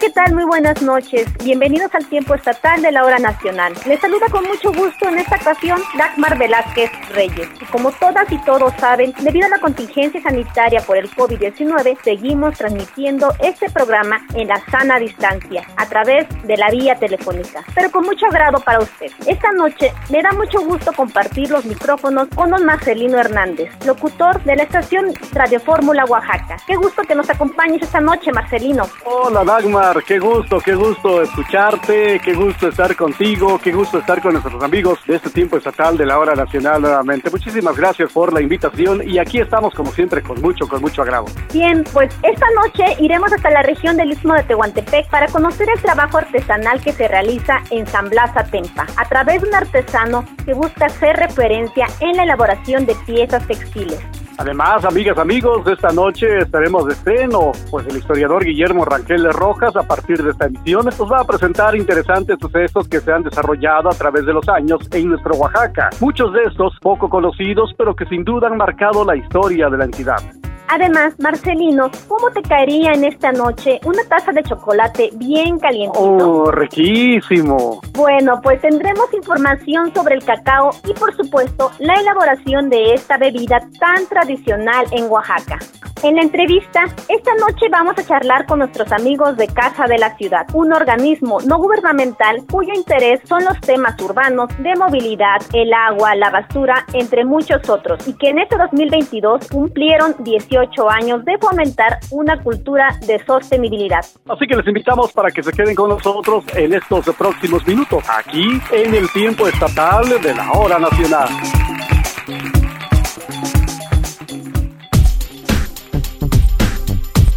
¿Qué tal? Muy buenas noches. Bienvenidos al tiempo estatal de la hora nacional. Les saluda con mucho gusto en esta ocasión Dagmar Velázquez Reyes. Y como todas y todos saben, debido a la contingencia sanitaria por el COVID-19, seguimos transmitiendo este programa en la sana distancia, a través de la vía telefónica, pero con mucho agrado para usted. Esta noche me da mucho gusto compartir los micrófonos con don Marcelino Hernández, locutor de la estación Radio Fórmula Oaxaca. Qué gusto que nos acompañes esta noche, Marcelino. Hola, Dagmar qué gusto, qué gusto escucharte, qué gusto estar contigo, qué gusto estar con nuestros amigos de este tiempo estatal de la hora nacional nuevamente. Muchísimas gracias por la invitación y aquí estamos como siempre con mucho, con mucho agrado. Bien, pues esta noche iremos hasta la región del Istmo de Tehuantepec para conocer el trabajo artesanal que se realiza en San Blas Atempa, a través de un artesano que busca hacer referencia en la elaboración de piezas textiles. Además, amigas, amigos, esta noche estaremos de estreno, pues el historiador Guillermo Ranquel Rojas, a partir de esta emisión, nos va a presentar interesantes sucesos que se han desarrollado a través de los años en nuestro Oaxaca. Muchos de estos poco conocidos, pero que sin duda han marcado la historia de la entidad. Además, Marcelino, ¿cómo te caería en esta noche una taza de chocolate bien caliente? ¡Oh, riquísimo! Bueno, pues tendremos información sobre el cacao y, por supuesto, la elaboración de esta bebida tan tradicional en Oaxaca. En la entrevista, esta noche vamos a charlar con nuestros amigos de Casa de la Ciudad, un organismo no gubernamental cuyo interés son los temas urbanos de movilidad, el agua, la basura, entre muchos otros, y que en este 2022 cumplieron 18 años de fomentar una cultura de sostenibilidad. Así que les invitamos para que se queden con nosotros en estos próximos minutos, aquí en el tiempo estatal de la hora nacional.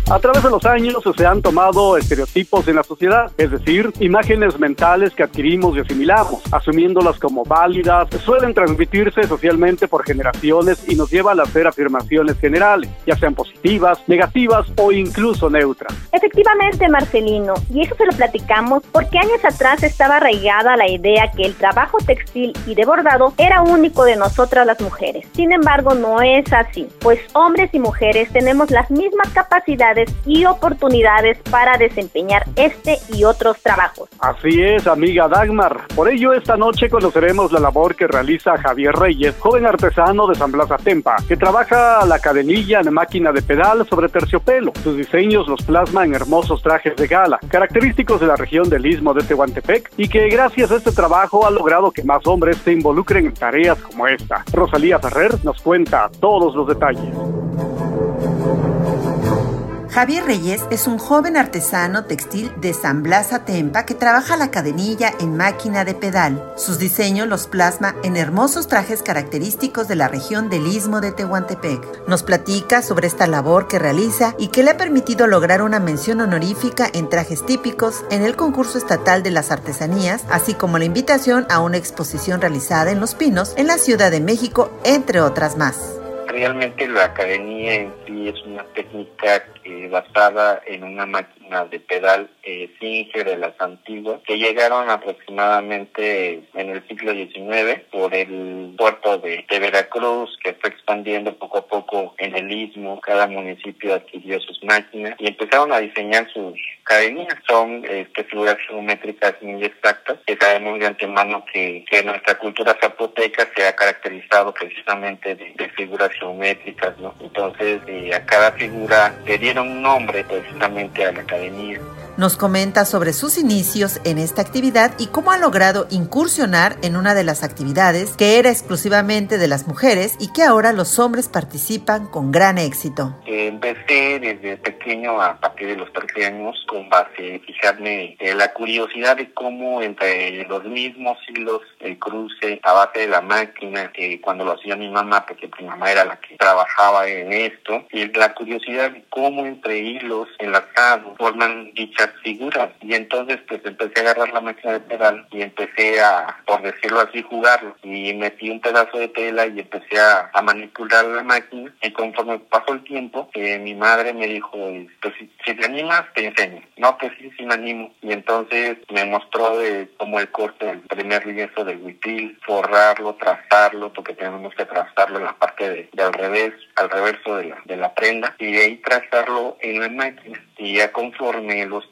A través de los años se han tomado estereotipos en la sociedad, es decir, imágenes mentales que adquirimos y asimilamos, asumiéndolas como válidas, suelen transmitirse socialmente por generaciones y nos llevan a hacer afirmaciones generales, ya sean positivas, negativas o incluso neutras. Efectivamente, Marcelino, y eso se lo platicamos porque años atrás estaba arraigada la idea que el trabajo textil y de bordado era único de nosotras las mujeres. Sin embargo, no es así, pues hombres y mujeres tenemos las mismas capacidades y oportunidades para desempeñar este y otros trabajos. Así es, amiga Dagmar. Por ello, esta noche conoceremos la labor que realiza Javier Reyes, joven artesano de San Blas Atempa, que trabaja la cadenilla en máquina de pedal sobre terciopelo. Sus diseños los plasma en hermosos trajes de gala, característicos de la región del Istmo de Tehuantepec, y que gracias a este trabajo ha logrado que más hombres se involucren en tareas como esta. Rosalía Ferrer nos cuenta todos los detalles. Javier Reyes es un joven artesano textil de San Blas Atempa que trabaja la cadenilla en máquina de pedal. Sus diseños los plasma en hermosos trajes característicos de la región del Istmo de Tehuantepec. Nos platica sobre esta labor que realiza y que le ha permitido lograr una mención honorífica en trajes típicos en el concurso estatal de las artesanías, así como la invitación a una exposición realizada en Los Pinos en la Ciudad de México, entre otras más. Realmente la cadenilla en sí es una técnica eh, basada en una máquina de pedal eh, Singer de las antiguas que llegaron aproximadamente en el siglo XIX por el puerto de, Veracruz que fue expandiendo poco a poco en el istmo. Cada municipio adquirió sus máquinas y empezaron a diseñar sus cadenillas. Son este, figuras geométricas muy exactas que sabemos de antemano que, que nuestra cultura zapoteca se ha caracterizado precisamente de, figuras geométricas. ¿no? Entonces eh, a cada figura le dieron un nombre precisamente a la academia. Nos comenta sobre sus inicios en esta actividad y cómo ha logrado incursionar en una de las actividades que era exclusivamente de las mujeres y que ahora los hombres participan con gran éxito. Empecé desde pequeño, a partir de los 13 años, con base, fijarme en la curiosidad de cómo entre los mismos hilos, el cruce a base de la máquina, cuando lo hacía mi mamá, porque mi mamá era la que trabajaba en esto, y la curiosidad de cómo entre hilos enlazados forman dicha figuras. Y entonces pues empecé a agarrar la máquina de pedal y empecé a, por decirlo así, jugarlo. Y metí un pedazo de tela y empecé a, manipular la máquina. Y conforme pasó el tiempo, eh, mi madre me dijo, pues si, te animas, te enseño. No, pues sí, sí me animo. Y entonces me mostró de cómo el corte del primer lienzo del huipil, forrarlo, trazarlo, porque tenemos que trazarlo en la parte de, al revés, al reverso de la, de la prenda. Y de ahí trazarlo en la máquina. Y ya conforme los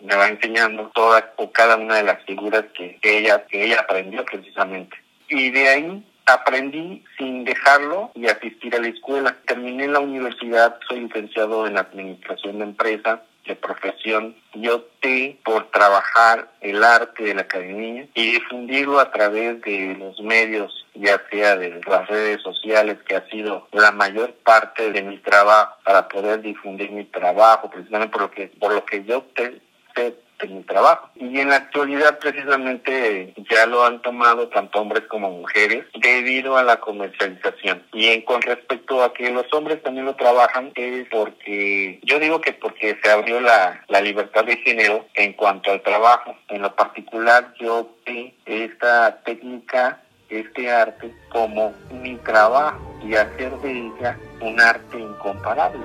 me va enseñando toda o cada una de las figuras que, ella, que ella aprendió precisamente. Y de ahí aprendí sin dejarlo y asistir a la escuela. Terminé la universidad, soy licenciado en Administración de Empresa profesión. Yo opté por trabajar el arte de la academia y difundirlo a través de los medios, ya sea de las redes sociales, que ha sido la mayor parte de mi trabajo para poder difundir mi trabajo, precisamente por lo que, por lo que yo opté en mi trabajo. Y en la actualidad precisamente ya lo han tomado tanto hombres como mujeres debido a la comercialización. Y en, con respecto a que los hombres también lo trabajan es porque yo digo que porque se abrió la, la libertad de género en cuanto al trabajo. En lo particular yo vi esta técnica este arte como mi trabajo y hacer de ella un arte incomparable.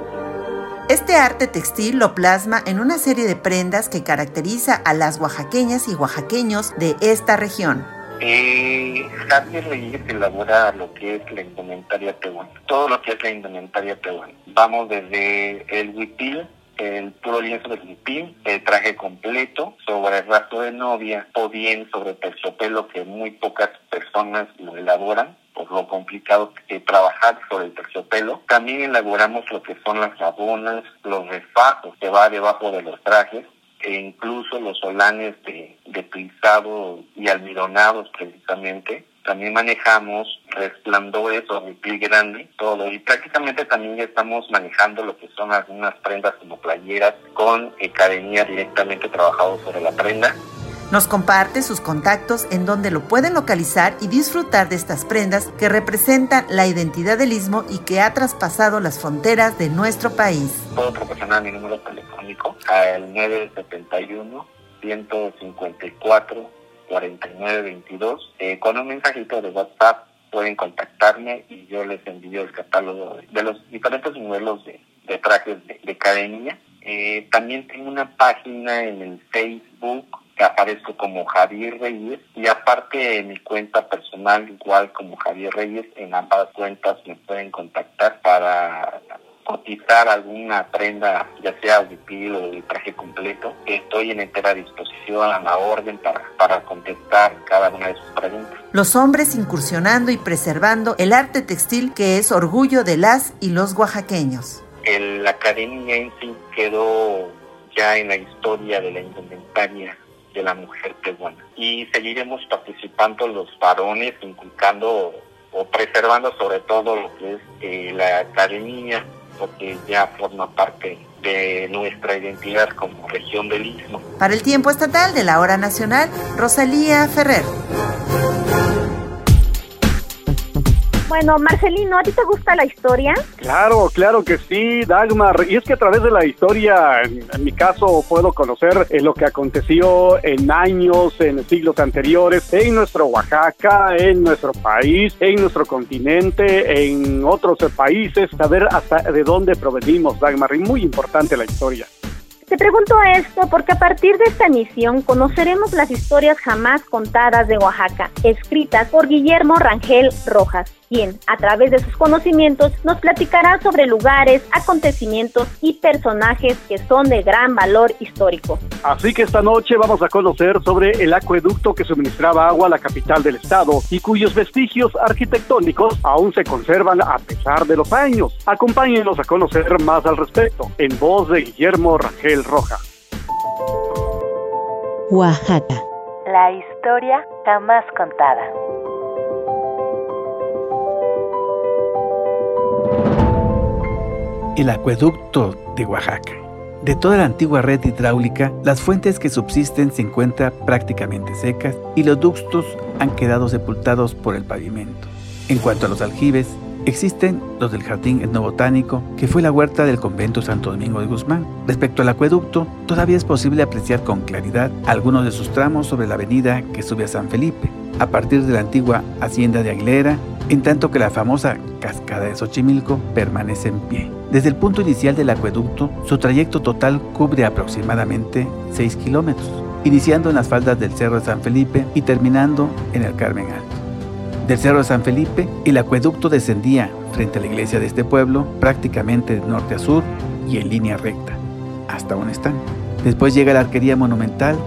Este arte textil lo plasma en una serie de prendas que caracteriza a las oaxaqueñas y oaxaqueños de esta región. Eh, Javier Reyes elabora lo que es la indumentaria peruana, todo lo que es la indumentaria peruana. Vamos desde el huipil, el puro lienzo del huipil, el traje completo, sobre el rastro de novia o bien sobre terciopelo que muy pocas personas lo elaboran por lo complicado que trabajar sobre el terciopelo. También elaboramos lo que son las sabonas, los refajos que va debajo de los trajes e incluso los solanes de, de y almidonados precisamente. También manejamos resplandores o ripil grande, todo. Y prácticamente también estamos manejando lo que son algunas prendas como playeras con cadenilla directamente trabajado sobre la prenda. Nos comparte sus contactos en donde lo pueden localizar y disfrutar de estas prendas que representan la identidad del istmo y que ha traspasado las fronteras de nuestro país. Puedo proporcionar mi número telefónico al 971 154 4922 eh, con un mensajito de WhatsApp pueden contactarme y yo les envío el catálogo de los diferentes modelos de, trajes de, de eh, también tengo una página en el Facebook que aparezco como Javier Reyes y aparte de mi cuenta personal igual como Javier Reyes en ambas cuentas me pueden contactar para cotizar alguna prenda ya sea huipil o de traje completo. Estoy en entera disposición a la orden para, para contestar cada una de sus preguntas. Los hombres incursionando y preservando el arte textil que es orgullo de las y los oaxaqueños la academia en quedó ya en la historia de la indumentaria de la mujer peruana. Y seguiremos participando los varones, inculcando o preservando sobre todo lo que es eh, la academia, porque ya forma parte de nuestra identidad como región del Istmo. Para el tiempo estatal de la hora nacional, Rosalía Ferrer. Bueno, Marcelino, ¿a ti te gusta la historia? Claro, claro que sí, Dagmar. Y es que a través de la historia, en, mi caso, puedo conocer eh, lo que aconteció en años, en siglos anteriores, en nuestro Oaxaca, en nuestro país, en nuestro continente, en otros países, saber hasta de dónde provenimos, Dagmar. Y muy importante la historia. Te pregunto esto porque a partir de esta emisión conoceremos las historias jamás contadas de Oaxaca, escritas por Guillermo Rangel Rojas, quien, a través de sus conocimientos, nos platicará sobre lugares, acontecimientos y personajes que son de gran valor histórico. Así que esta noche vamos a conocer sobre el acueducto que suministraba agua a la capital del estado y cuyos vestigios arquitectónicos aún se conservan a pesar de los años. Acompáñenos a conocer más al respecto, en voz de Guillermo Rangel Roja. Oaxaca. La historia jamás contada. El acueducto de Oaxaca. De toda la antigua red hidráulica, las fuentes que subsisten se encuentran prácticamente secas y los ductos han quedado sepultados por el pavimento. En cuanto a los aljibes, Existen los del Jardín Etnobotánico, que fue la huerta del convento Santo Domingo de Guzmán. Respecto al acueducto, todavía es posible apreciar con claridad algunos de sus tramos sobre la avenida que sube a San Felipe, a partir de la antigua hacienda de Aguilera, en tanto que la famosa cascada de Xochimilco permanece en pie. Desde el punto inicial del acueducto, su trayecto total cubre aproximadamente 6 kilómetros, iniciando en las faldas del Cerro de San Felipe y terminando en el Carmen Alto. Del Cerro de San Felipe, el acueducto descendía frente a la iglesia de este pueblo prácticamente de norte a sur y en línea recta, hasta un están. Después llega la arquería monumental,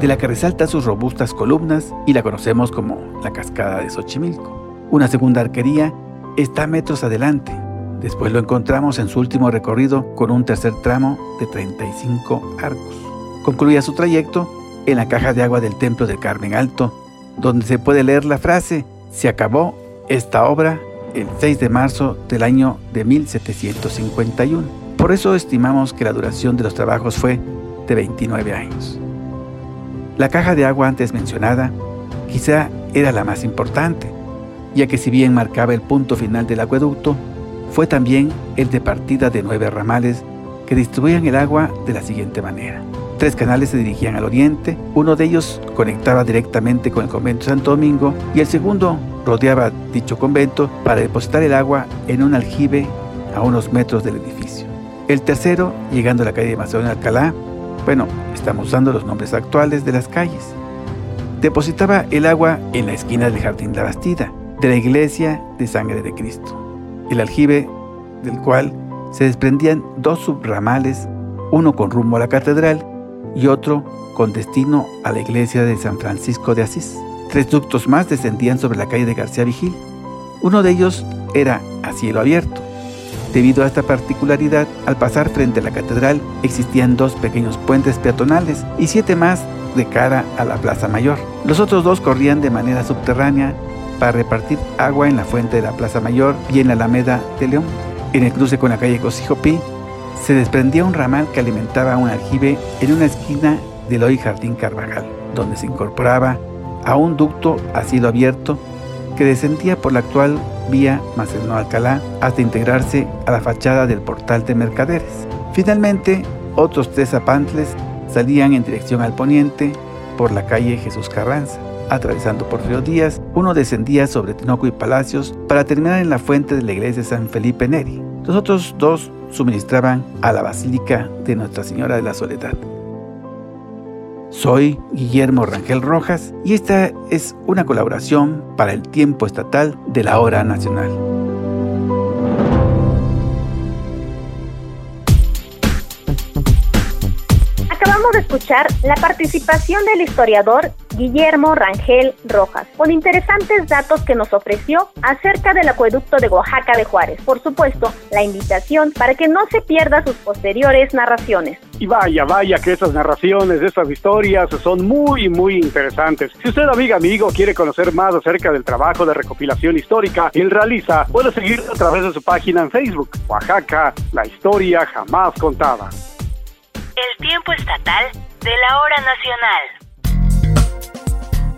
de la que resalta sus robustas columnas y la conocemos como la Cascada de Xochimilco. Una segunda arquería está metros adelante. Después lo encontramos en su último recorrido con un tercer tramo de 35 arcos. Concluía su trayecto en la caja de agua del Templo del Carmen Alto, donde se puede leer la frase se acabó esta obra el 6 de marzo del año de 1751. Por eso estimamos que la duración de los trabajos fue de 29 años. La caja de agua antes mencionada quizá era la más importante, ya que si bien marcaba el punto final del acueducto, fue también el de partida de nueve ramales que distribuían el agua de la siguiente manera. Tres canales se dirigían al oriente, uno de ellos conectaba directamente con el convento Santo Domingo y el segundo rodeaba dicho convento para depositar el agua en un aljibe a unos metros del edificio. El tercero, llegando a la calle de Macedonio Alcalá, bueno, estamos usando los nombres actuales de las calles, depositaba el agua en la esquina del Jardín de la Bastida, de la iglesia de Sangre de Cristo, el aljibe del cual se desprendían dos subramales, uno con rumbo a la catedral y otro con destino a la iglesia de San Francisco de Asís. Tres ductos más descendían sobre la calle de García Vigil. Uno de ellos era a cielo abierto. Debido a esta particularidad, al pasar frente a la catedral existían dos pequeños puentes peatonales y siete más de cara a la Plaza Mayor. Los otros dos corrían de manera subterránea para repartir agua en la fuente de la Plaza Mayor y en la Alameda de León. En el cruce con la calle Cosijopí se desprendía un ramal que alimentaba un aljibe en una esquina del hoy Jardín Carvajal, donde se incorporaba a un ducto a cielo abierto que descendía por la actual vía Macedonio Alcalá hasta integrarse a la fachada del portal de mercaderes. Finalmente, otros tres apantles salían en dirección al poniente por la calle Jesús Carranza. Atravesando por Porfirio Díaz, uno descendía sobre Tinoco y Palacios para terminar en la fuente de la iglesia de San Felipe Neri. Los otros dos suministraban a la Basílica de Nuestra Señora de la Soledad. Soy Guillermo Rangel Rojas y esta es una colaboración para el tiempo estatal de la hora nacional. Escuchar la participación del historiador Guillermo Rangel Rojas, con interesantes datos que nos ofreció acerca del acueducto de Oaxaca de Juárez. Por supuesto, la invitación para que no se pierda sus posteriores narraciones. Y vaya, vaya que esas narraciones, esas historias son muy, muy interesantes. Si usted, amiga, amigo, quiere conocer más acerca del trabajo de recopilación histórica que él realiza, puede seguirlo a través de su página en Facebook, Oaxaca, la historia jamás contada. El tiempo estatal de la hora nacional.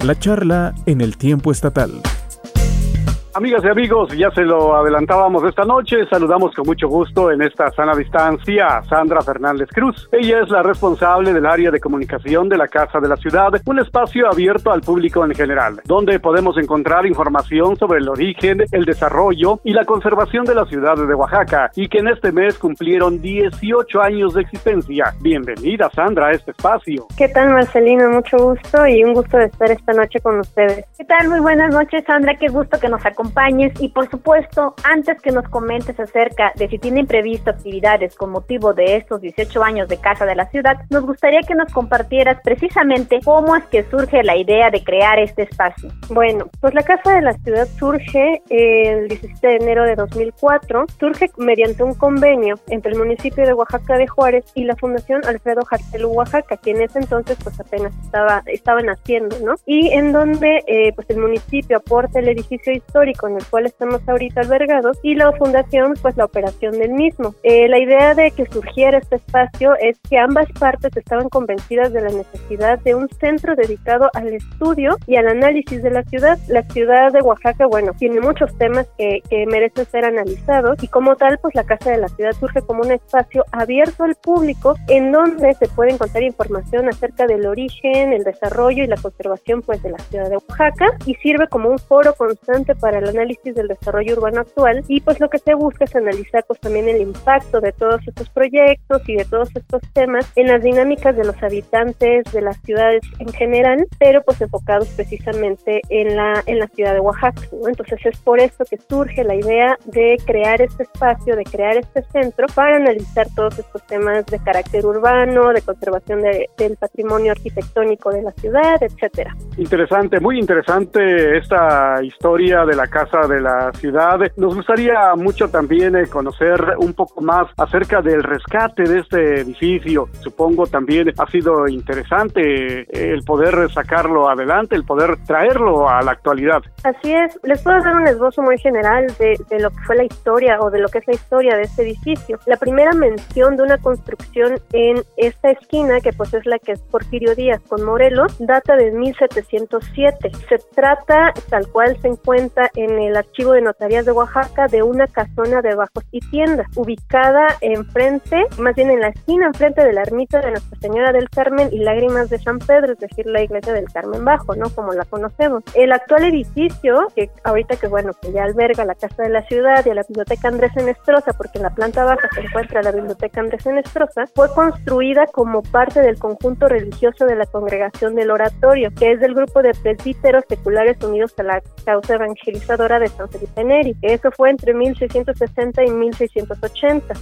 La charla en el tiempo estatal. Amigas y amigos, ya se lo adelantábamos esta noche, saludamos con mucho gusto en esta sana distancia a Sandra Fernández Cruz. Ella es la responsable del área de comunicación de la Casa de la Ciudad, un espacio abierto al público en general, donde podemos encontrar información sobre el origen, el desarrollo y la conservación de la ciudad de Oaxaca, y que en este mes cumplieron 18 años de existencia. Bienvenida Sandra a este espacio. ¿Qué tal Marcelino? Mucho gusto y un gusto de estar esta noche con ustedes. ¿Qué tal? Muy buenas noches Sandra, qué gusto que nos acompañes y por supuesto, antes que nos comentes acerca de si tienen previsto actividades con motivo de estos 18 años de Casa de la Ciudad, nos gustaría que nos compartieras precisamente cómo es que surge la idea de crear este espacio. Bueno, pues la Casa de la Ciudad surge el 17 de enero de 2004, surge mediante un convenio entre el municipio de Oaxaca de Juárez y la Fundación Alfredo Jartelú Oaxaca, que en ese entonces pues apenas estaba, estaba naciendo, ¿no? Y en donde eh, pues el municipio aporta el edificio histórico en el cual estamos ahorita albergados y la fundación pues la operación del mismo. Eh, la idea de que surgiera este espacio es que ambas partes estaban convencidas de la necesidad de un centro dedicado al estudio y al análisis de la ciudad. La ciudad de Oaxaca, bueno, tiene muchos temas que, que merecen ser analizados y como tal pues la Casa de la Ciudad surge como un espacio abierto al público en donde se puede encontrar información acerca del origen, el desarrollo y la conservación pues de la ciudad de Oaxaca y sirve como un foro constante para el análisis del desarrollo urbano actual y pues lo que se busca es analizar pues también el impacto de todos estos proyectos y de todos estos temas en las dinámicas de los habitantes de las ciudades en general, pero pues enfocados precisamente en la en la ciudad de Oaxaca, Entonces es por eso que surge la idea de crear este espacio, de crear este centro para analizar todos estos temas de carácter urbano, de conservación del patrimonio arquitectónico de la ciudad, etcétera. Interesante, muy interesante esta historia de la Casa de la Ciudad. Nos gustaría mucho también eh, conocer un poco más acerca del rescate de este edificio. Supongo también ha sido interesante eh, el poder sacarlo adelante, el poder traerlo a la actualidad. Así es, les puedo dar un esbozo muy general de, lo que fue la historia o de lo que es la historia de este edificio. La primera mención de una construcción en esta esquina, que pues es la que es Porfirio Díaz con Morelos, data de 1707. Se trata, tal cual se encuentra en el archivo de notarías de Oaxaca, de una casona de bajos y tiendas, ubicada enfrente, más bien en la esquina enfrente de la ermita de Nuestra Señora del Carmen y Lágrimas de San Pedro, es decir, la iglesia del Carmen Bajo, ¿no? Como la conocemos. El actual edificio, que ahorita que bueno, que ya alberga la Casa de la Ciudad y la Biblioteca Andrés Enestrosa, porque en la planta baja se encuentra la Biblioteca Andrés Enestrosa, fue construida como parte del conjunto religioso de la Congregación del Oratorio, que es del grupo de presbíteros seculares unidos a la causa evangelizadora de San Felipe Neri. Eso fue entre 1660 y 1680.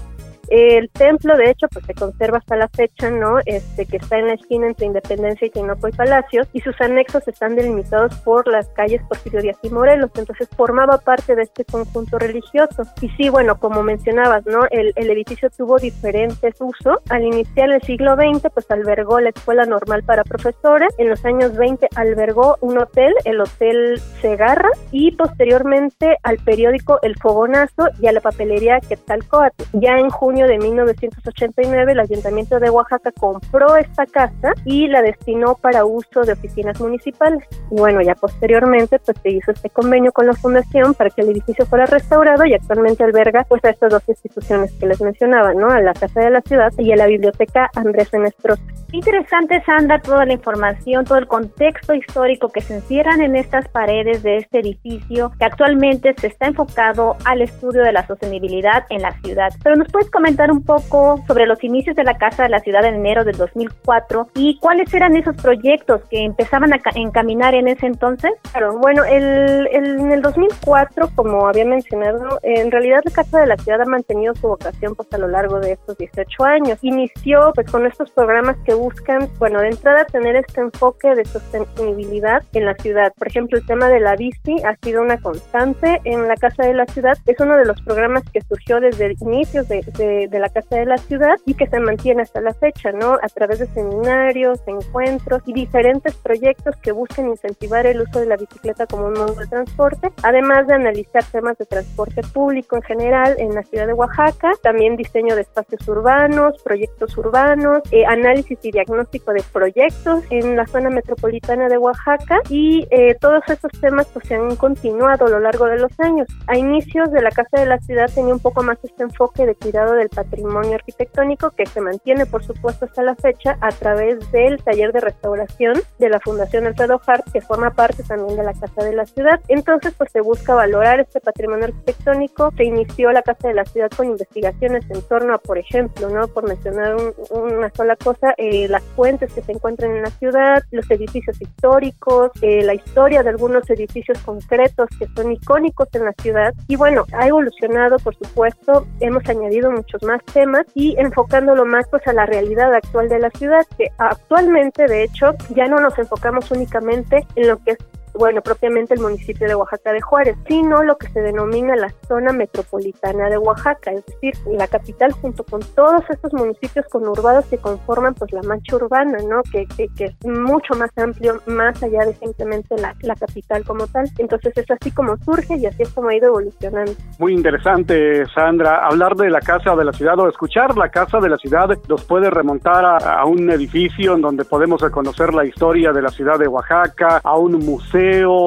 El templo, de hecho, pues se conserva hasta la fecha, ¿no? Este, que está en la esquina entre Independencia y Tinoco y Palacios, y sus anexos están delimitados por las calles Porfirio Díaz y Morelos, entonces formaba parte de este conjunto religioso. Y sí, bueno, como mencionabas, ¿no? El, edificio tuvo diferentes usos. Al iniciar el siglo XX, pues albergó la Escuela Normal para Profesores, en los años 20 albergó un hotel, el Hotel Segarra, y posteriormente al periódico El Fogonazo y a la papelería Quetzalcoatl. Ya en junio de 1989 el Ayuntamiento de Oaxaca compró esta casa y la destinó para uso de oficinas municipales. Y bueno, ya posteriormente pues se hizo este convenio con la fundación para que el edificio fuera restaurado y actualmente alberga pues a estas dos instituciones que les mencionaba, ¿no? A la Casa de la Ciudad y a la Biblioteca Andrés Enestrosa. Interesante, Sandra, toda la información, todo el contexto histórico que se encierran en estas paredes de este edificio que actualmente se está enfocado al estudio de la sostenibilidad en la ciudad. Pero nos puedes comentar un poco sobre los inicios de la Casa de la Ciudad en enero del 2004 y cuáles eran esos proyectos que empezaban a encaminar en ese entonces? Claro, bueno, el, en el 2004, como había mencionado, en realidad la Casa de la Ciudad ha mantenido su vocación pues a lo largo de estos 18 años. Inició pues con estos programas que buscan, bueno, de entrada tener este enfoque de sostenibilidad en la ciudad. Por ejemplo, el tema de la bici ha sido una constante en la Casa de la Ciudad. Es uno de los programas que surgió desde inicios de, de, de la Casa de la Ciudad y que se mantiene hasta la fecha, ¿no? A través de seminarios, encuentros y diferentes proyectos que buscan incentivar el uso de la bicicleta como un modo de transporte, además de analizar temas de transporte público en general en la ciudad de Oaxaca, también diseño de espacios urbanos, proyectos urbanos, eh, análisis y diagnóstico de proyectos en la zona metropolitana de Oaxaca y eh, todos estos temas pues se han continuado a lo largo de los años. A inicios de la Casa de la Ciudad tenía un poco más este enfoque de cuidado del patrimonio arquitectónico que se mantiene por supuesto hasta la fecha a través del taller de restauración de la Fundación Alfredo Hart que forma parte también de la Casa de la Ciudad. Entonces pues se busca valorar este patrimonio arquitectónico. Se inició la Casa de la Ciudad con investigaciones en torno a, por ejemplo, no por mencionar una sola cosa, eh, las fuentes que se encuentran en la ciudad, los edificios históricos, eh, la historia de algunos edificios concretos que son icónicos en la ciudad. Y bueno, ha evolucionado, por supuesto, hemos añadido más temas y enfocándolo más pues a la realidad actual de la ciudad, que actualmente, de hecho, ya no nos enfocamos únicamente en lo que es bueno, propiamente el municipio de Oaxaca de Juárez, sino lo que se denomina la zona metropolitana de Oaxaca, es decir, la capital junto con todos estos municipios conurbados que conforman pues la mancha urbana, ¿no? Que, que, que es mucho más amplio, más allá de simplemente la, la capital como tal. Entonces es así como surge y así es como ha ido evolucionando. Muy interesante, Sandra. Hablar de la Casa de la Ciudad o escuchar la Casa de la Ciudad nos puede remontar a, un edificio en donde podemos conocer la historia de la ciudad de Oaxaca, a un museo,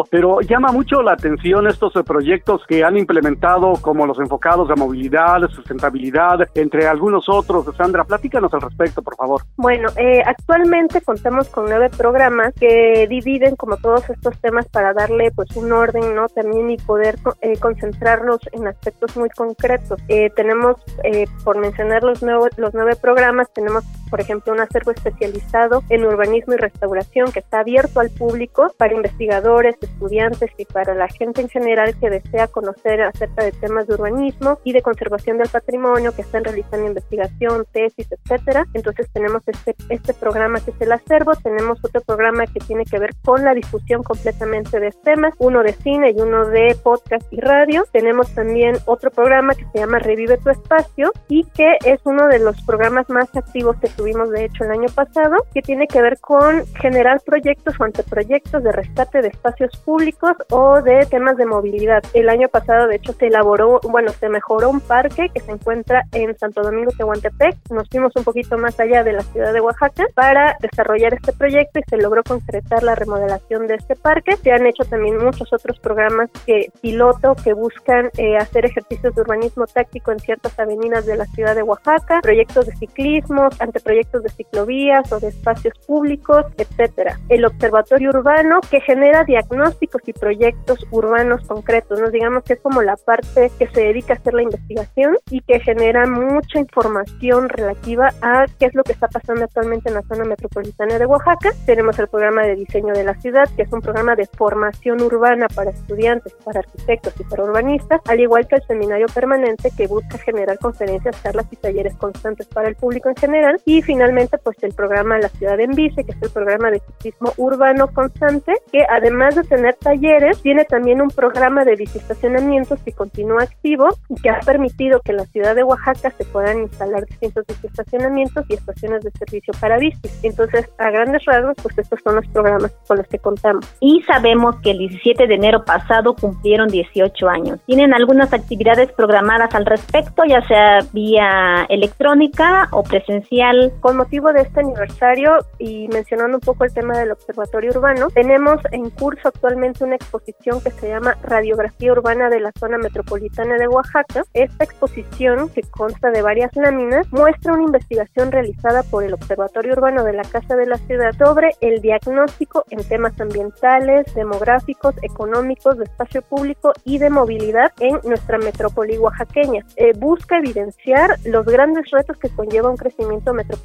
pero llama mucho la atención estos proyectos que han implementado como los enfocados a movilidad, sustentabilidad, entre algunos otros. Sandra, platícanos al respecto, por favor. Bueno, eh, actualmente contamos con nueve programas que dividen como todos estos temas para darle pues un orden, ¿no? También y poder eh, concentrarnos en aspectos muy concretos. Eh, tenemos, eh, por mencionar los, nuevos, los nueve programas, tenemos por ejemplo un acervo especializado en urbanismo y restauración que está abierto al público para investigadores, estudiantes y para la gente en general que desea conocer acerca de temas de urbanismo y de conservación del patrimonio, que están realizando investigación, tesis, etcétera. Entonces tenemos este, este programa que es el acervo, tenemos otro programa que tiene que ver con la difusión completamente de temas, uno de cine y uno de podcast y radio. Tenemos también otro programa que se llama Revive tu espacio y que es uno de los programas más activos que tuvimos de hecho el año pasado, que tiene que ver con generar proyectos o anteproyectos de rescate de espacios públicos o de temas de movilidad. El año pasado de hecho se elaboró, bueno, se mejoró un parque que se encuentra en Santo Domingo Tehuantepec. Nos fuimos un poquito más allá de la ciudad de Oaxaca para desarrollar este proyecto y se logró concretar la remodelación de este parque. Se han hecho también muchos otros programas que piloto que buscan eh, hacer ejercicios de urbanismo táctico en ciertas avenidas de la ciudad de Oaxaca, proyectos de ciclismo, anteproyectos de ciclovías o de espacios públicos, etcétera. El observatorio urbano que genera diagnósticos y proyectos urbanos concretos, nos digamos que es como la parte que se dedica a hacer la investigación y que genera mucha información relativa a qué es lo que está pasando actualmente en la zona metropolitana de Oaxaca. Tenemos el programa de diseño de la ciudad, que es un programa de formación urbana para estudiantes, para arquitectos y para urbanistas, al igual que el seminario permanente que busca generar conferencias, charlas y talleres constantes para el público en general. Y finalmente, pues el programa La Ciudad en Bici, que es el programa de ciclismo urbano constante, que además de tener talleres, tiene también un programa de biciestacionamientos que continúa activo y que ha permitido que en la ciudad de Oaxaca se puedan instalar distintos biciestacionamientos y estaciones de servicio para bicis. Entonces, a grandes rasgos, pues estos son los programas con los que contamos. Y sabemos que el 17 de enero pasado cumplieron 18 años. ¿Tienen algunas actividades programadas al respecto, ya sea vía electrónica o presencial? Con motivo de este aniversario y mencionando un poco el tema del observatorio urbano, tenemos en curso actualmente una exposición que se llama Radiografía Urbana de la Zona Metropolitana de Oaxaca. Esta exposición, que consta de varias láminas, muestra una investigación realizada por el Observatorio Urbano de la Casa de la Ciudad sobre el diagnóstico en temas ambientales, demográficos, económicos, de espacio público y de movilidad en nuestra metrópoli oaxaqueña. Eh, busca evidenciar los grandes retos que conlleva un crecimiento metropolitano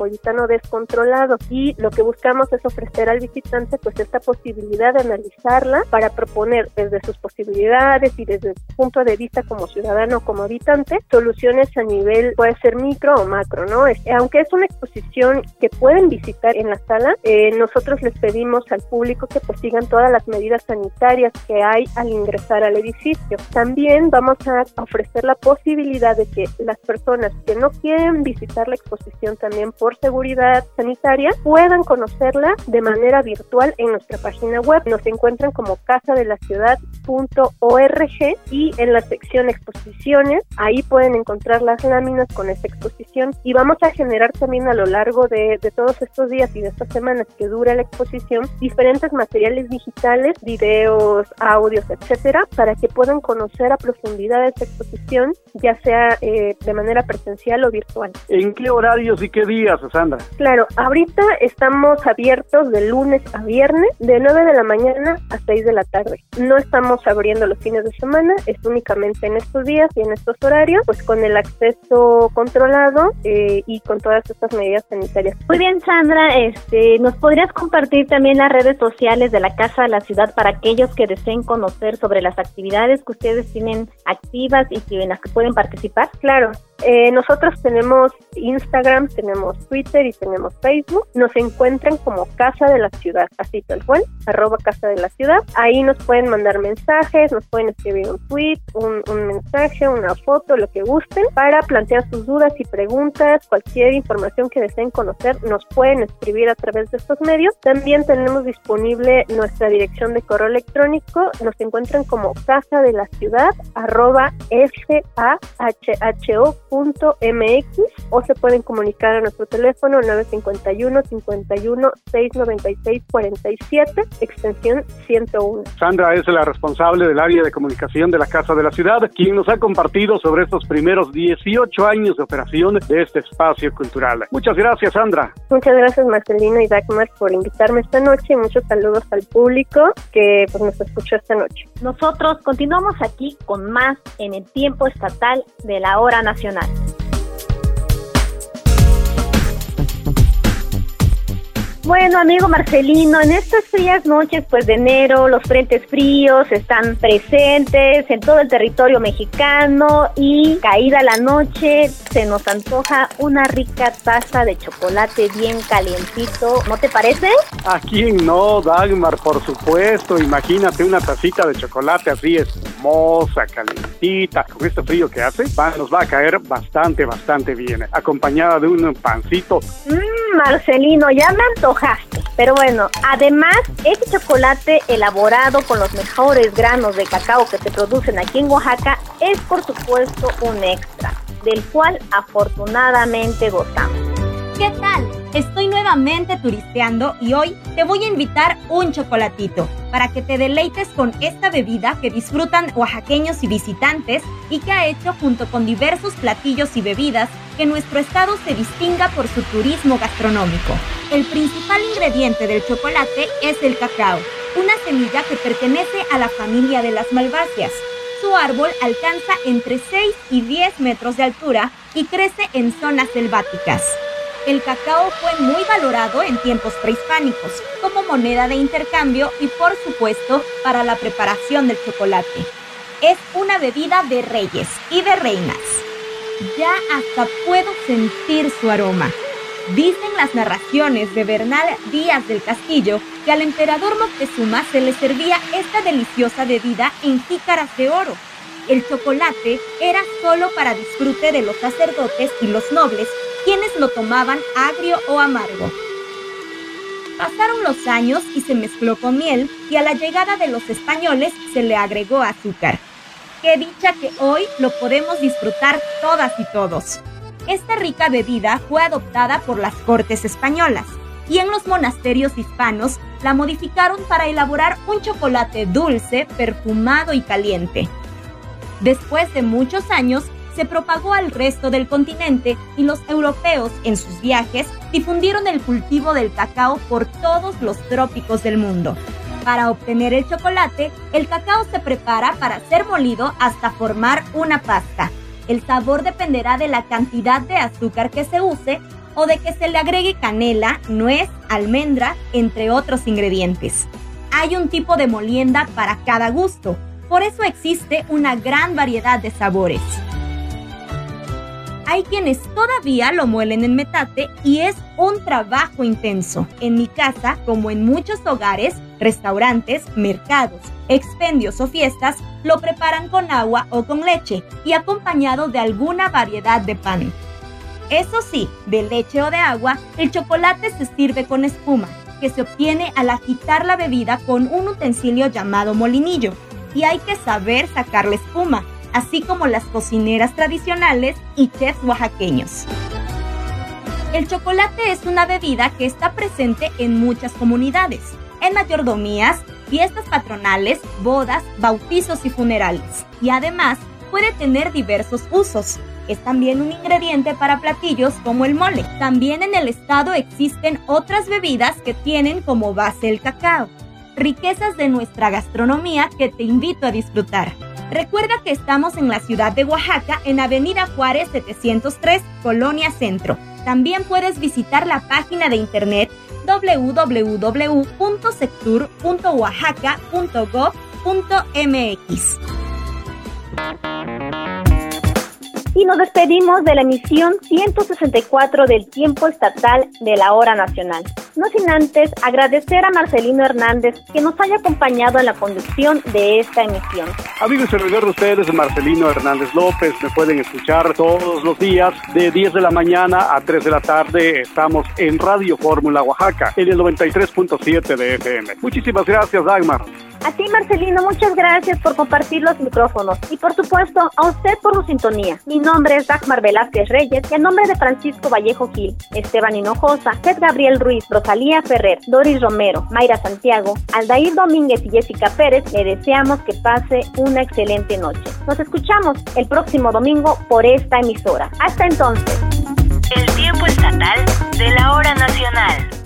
descontrolado y lo que buscamos es ofrecer al visitante pues esta posibilidad de analizarla para proponer desde sus posibilidades y desde su punto de vista como ciudadano como habitante soluciones a nivel puede ser micro o macro, ¿no? Aunque es una exposición que pueden visitar en la sala, eh, nosotros les pedimos al público que pues sigan todas las medidas sanitarias que hay al ingresar al edificio. También vamos a ofrecer la posibilidad de que las personas que no quieren visitar la exposición también por seguridad sanitaria puedan conocerla de manera virtual en nuestra página web. Nos encuentran como casa de la ciudad.org y en la sección exposiciones, ahí pueden encontrar las láminas con esta exposición y vamos a generar también a lo largo de, de todos estos días y de estas semanas que dura la exposición diferentes materiales digitales, videos, audios, etcétera, para que puedan conocer a profundidad esta exposición, ya sea eh, de manera presencial o virtual. ¿En qué horarios y qué días, Sandra? Claro, ahorita estamos abiertos de lunes a viernes, de 9 de la mañana a 6 de la tarde. No estamos abriendo los fines de semana, es únicamente en estos días y en estos horarios, pues con el acceso controlado eh, y con todas estas medidas sanitarias. Muy bien, Sandra, este, ¿nos podrías compartir también las redes sociales de la Casa de la Ciudad para aquellos que deseen conocer sobre las actividades que ustedes tienen activas y que en las que pueden participar? Claro, Eh, nosotros tenemos Instagram, tenemos Twitter y tenemos Facebook. Nos encuentran como Casa de la Ciudad, así tal cual, arroba Casa de la Ciudad. Ahí nos pueden mandar mensajes, nos pueden escribir un tweet, un, mensaje, una foto, lo que gusten, para plantear sus dudas y preguntas, cualquier información que deseen conocer, nos pueden escribir a través de estos medios. También tenemos disponible nuestra dirección de correo electrónico, nos encuentran como casa de la ciudad arroba mx o se pueden comunicar a nuestro teléfono 951 51 696 47 extensión 101. Sandra es la responsable del área de comunicación de la Casa de la Ciudad, quien nos ha compartido sobre estos primeros 18 años de operación de este espacio cultural. Muchas gracias, Sandra. Muchas gracias, Marcelino y Dagmar, por invitarme esta noche y muchos saludos al público que pues, nos escuchó esta noche. Nosotros continuamos aquí con más en el tiempo estatal de la hora nacional. Bueno, amigo Marcelino, en estas frías noches pues de enero los frentes fríos están presentes en todo el territorio mexicano y caída la noche se nos antoja una rica taza de chocolate bien calientito, ¿no te parece? ¿A quién no, Dagmar? Por supuesto, imagínate una tacita de chocolate así espumosa, calientita, con este frío que hace, va, nos va a caer bastante, bastante bien, acompañada de un pancito. Mmm, Marcelino, ya me Pero bueno, además, este chocolate elaborado con los mejores granos de cacao que se producen aquí en Oaxaca es por supuesto un extra, del cual afortunadamente gozamos. ¿Qué tal? Estoy nuevamente turisteando y hoy te voy a invitar un chocolatito para que te deleites con esta bebida que disfrutan oaxaqueños y visitantes y que ha hecho junto con diversos platillos y bebidas que nuestro estado se distinga por su turismo gastronómico. El principal ingrediente del chocolate es el cacao, una semilla que pertenece a la familia de las malváceas. Su árbol alcanza entre 6 y 10 metros de altura y crece en zonas selváticas. El cacao fue muy valorado en tiempos prehispánicos como moneda de intercambio y por supuesto para la preparación del chocolate. Es una bebida de reyes y de reinas. Ya hasta puedo sentir su aroma. Dicen las narraciones de Bernal Díaz del Castillo que al emperador Moctezuma se le servía esta deliciosa bebida en jícaras de oro. El chocolate era solo para disfrute de los sacerdotes y los nobles quienes lo tomaban agrio o amargo. Pasaron los años y se mezcló con miel y a la llegada de los españoles se le agregó azúcar. Qué dicha que hoy lo podemos disfrutar todas y todos. Esta rica bebida fue adoptada por las cortes españolas y en los monasterios hispanos la modificaron para elaborar un chocolate dulce, perfumado y caliente. Después de muchos años, se propagó al resto del continente y los europeos en sus viajes difundieron el cultivo del cacao por todos los trópicos del mundo. Para obtener el chocolate, el cacao se prepara para ser molido hasta formar una pasta. El sabor dependerá de la cantidad de azúcar que se use o de que se le agregue canela, nuez, almendra, entre otros ingredientes. Hay un tipo de molienda para cada gusto, por eso existe una gran variedad de sabores. Hay quienes todavía lo muelen en metate y es un trabajo intenso. En mi casa, como en muchos hogares, restaurantes, mercados, expendios o fiestas, lo preparan con agua o con leche y acompañado de alguna variedad de pan. Eso sí, de leche o de agua, el chocolate se sirve con espuma, que se obtiene al agitar la bebida con un utensilio llamado molinillo. Y hay que saber sacar la espuma, así como las cocineras tradicionales y chefs oaxaqueños. El chocolate es una bebida que está presente en muchas comunidades, en mayordomías, fiestas patronales, bodas, bautizos y funerales, y además puede tener diversos usos. Es también un ingrediente para platillos como el mole. También en el estado existen otras bebidas que tienen como base el cacao, riquezas de nuestra gastronomía que te invito a disfrutar. Recuerda que estamos en la ciudad de Oaxaca, en Avenida Juárez 703, Colonia Centro. También puedes visitar la página de internet www.sectur.oaxaca.gov.mx. y nos despedimos de la emisión 164 del tiempo estatal de la hora nacional. No sin antes agradecer a Marcelino Hernández que nos haya acompañado en la conducción de esta emisión. Amigos y servidor de ustedes, Marcelino Hernández López, me pueden escuchar todos los días de 10 de la mañana a 3 de la tarde. Estamos en Radio Fórmula Oaxaca, en el 93.7 de FM. Muchísimas gracias, Dagmar. A ti, Marcelino, muchas gracias por compartir los micrófonos y, por supuesto, a usted por su sintonía. Mi nombre es Dagmar Velázquez Reyes y en nombre de Francisco Vallejo Gil, Esteban Hinojosa, Ted Gabriel Ruiz, Rosalía Ferrer, Doris Romero, Mayra Santiago, Aldair Domínguez y Jessica Pérez, le deseamos que pase una excelente noche. Nos escuchamos el próximo domingo por esta emisora. Hasta entonces. El tiempo estatal de la hora nacional.